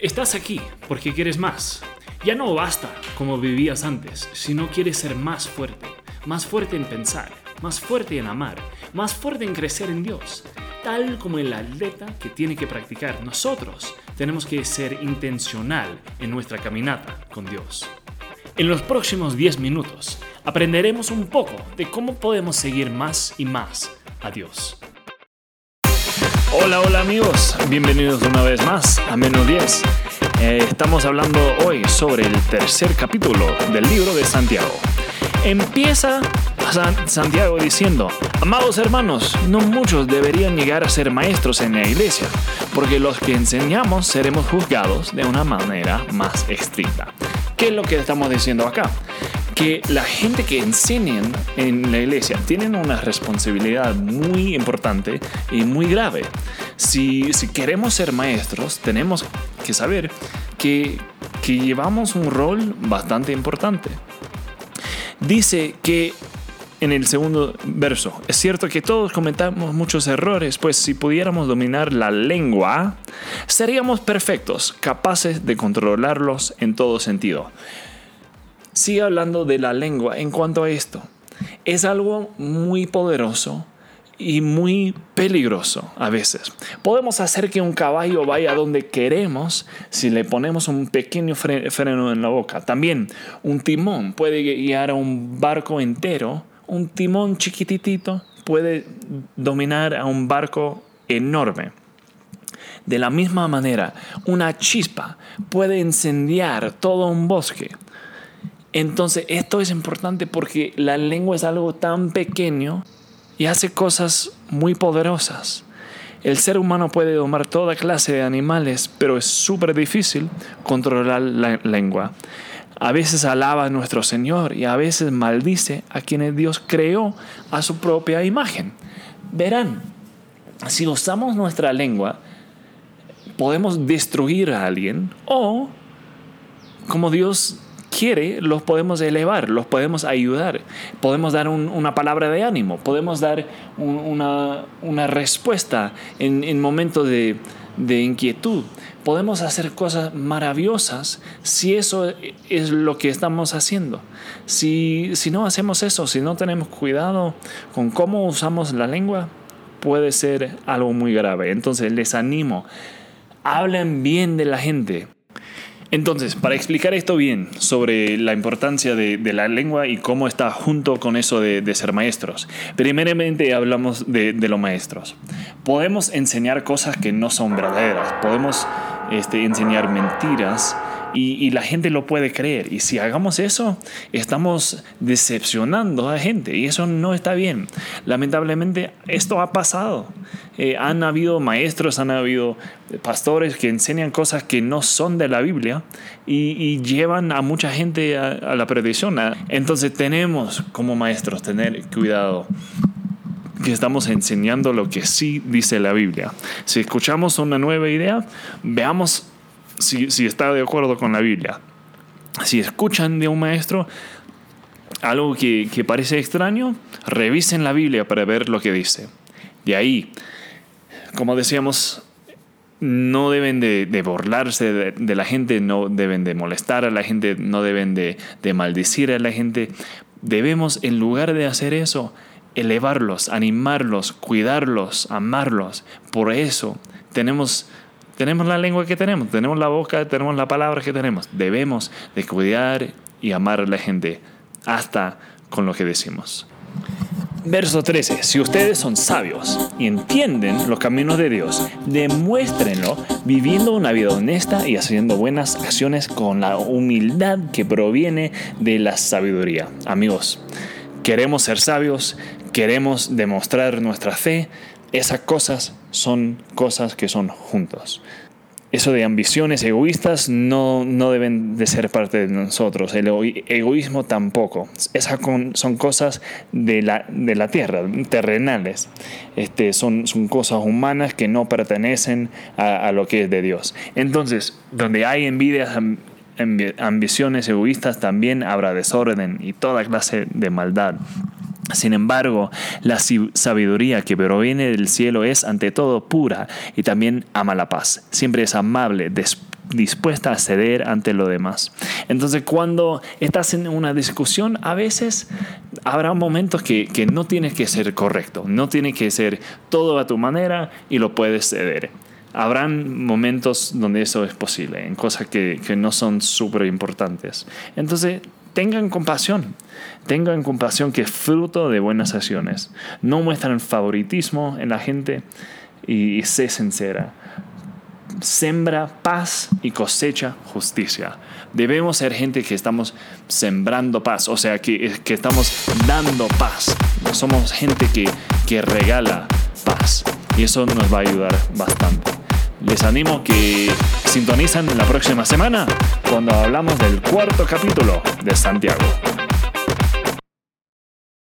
Estás aquí porque quieres más. Ya no basta como vivías antes, sino quieres ser más fuerte, más fuerte en pensar, más fuerte en amar, más fuerte en crecer en Dios. Tal como el atleta que tiene que practicar, nosotros tenemos que ser intencional en nuestra caminata con Dios. En los próximos 10 minutos aprenderemos un poco de cómo podemos seguir más y más a Dios. Hola, hola amigos, bienvenidos una vez más a Menos 10. Eh, estamos hablando hoy sobre el tercer capítulo del libro de Santiago. Empieza Santiago diciendo, amados hermanos, no muchos deberían llegar a ser maestros en la iglesia, porque los que enseñamos seremos juzgados de una manera más estricta. ¿Qué es lo que estamos diciendo acá? Que la gente que enseñan en la iglesia tienen una responsabilidad muy importante y muy grave. Si, si queremos ser maestros, tenemos que saber que, que llevamos un rol bastante importante. Dice que en el segundo verso. Es cierto que todos cometamos muchos errores, pues si pudiéramos dominar la lengua, seríamos perfectos, capaces de controlarlos en todo sentido. Sigue hablando de la lengua en cuanto a esto. Es algo muy poderoso y muy peligroso a veces. Podemos hacer que un caballo vaya donde queremos si le ponemos un pequeño freno en la boca. También un timón puede guiar a un barco entero un timón chiquititito puede dominar a un barco enorme. De la misma manera, una chispa puede incendiar todo un bosque. Entonces, esto es importante porque la lengua es algo tan pequeño y hace cosas muy poderosas. El ser humano puede domar toda clase de animales, pero es súper difícil controlar la lengua. A veces alaba a nuestro Señor y a veces maldice a quienes Dios creó a su propia imagen. Verán, si usamos nuestra lengua, podemos destruir a alguien o, como Dios quiere, los podemos elevar, los podemos ayudar, podemos dar una palabra de ánimo, podemos dar una, respuesta en, en momentos de, de inquietud. Podemos hacer cosas maravillosas si eso es lo que estamos haciendo. Si, si no hacemos eso, si no tenemos cuidado con cómo usamos la lengua, puede ser algo muy grave. Entonces les animo, hablen bien de la gente, entonces, para explicar esto bien sobre la importancia de, la lengua y cómo está junto con eso de, ser maestros, primeramente hablamos de, los maestros. Podemos enseñar cosas que no son verdaderas, podemos este, enseñar mentiras y, la gente lo puede creer. Y si hagamos eso, estamos decepcionando a la gente y eso no está bien. Lamentablemente, esto ha pasado. Eh, han habido maestros, han habido pastores que enseñan cosas que no son de la Biblia y, llevan a mucha gente a, a la perdición. Entonces tenemos como maestros tener cuidado que estamos enseñando lo que sí dice la Biblia. Si escuchamos una nueva idea, veamos si, está de acuerdo con la Biblia. Si escuchan de un maestro algo que, parece extraño, revisen la Biblia para ver lo que dice. De ahí, como decíamos, no deben de, burlarse de, la gente, no deben de molestar a la gente, no deben de, de maldecir a la gente. Debemos, en lugar de hacer eso, elevarlos, animarlos, cuidarlos, amarlos. Por eso tenemos tenemos la lengua que tenemos, tenemos la boca, tenemos la palabra que tenemos. Debemos de cuidar y amar a la gente hasta con lo que decimos. Verso 13. Si ustedes son sabios y entienden los caminos de Dios, demuéstrenlo viviendo una vida honesta y haciendo buenas acciones con la humildad que proviene de la sabiduría. Amigos, queremos ser sabios, queremos demostrar nuestra fe, esas cosas son cosas que son juntos. Eso de ambiciones egoístas no, no deben de ser parte de nosotros. El egoísmo tampoco. Esas son cosas de la, de la tierra, terrenales. Este, son, son cosas humanas que no pertenecen a, a lo que es de Dios. Entonces, donde hay envidias, ambiciones egoístas, también habrá desorden y toda clase de maldad. Sin embargo, la sabiduría que proviene del cielo es ante todo pura y también ama la paz. Siempre es amable, dispuesta a ceder ante lo demás. Entonces cuando estás en una discusión, a veces habrá momentos que, que no tienes que ser correcto, no tiene que ser todo a tu manera y lo puedes ceder. Habrán momentos donde eso es posible, en cosas que, que no son súper importantes. Entonces, tengan compasión. Tengan compasión que es fruto de buenas acciones. No muestran favoritismo en la gente y, y sé sincera sembra paz y cosecha justicia. Debemos ser gente que estamos sembrando paz, o sea, que, que estamos dando paz. Somos gente que, que regala paz y eso nos va a ayudar bastante. Les animo que sintonizan la próxima semana cuando hablamos del cuarto capítulo de Santiago.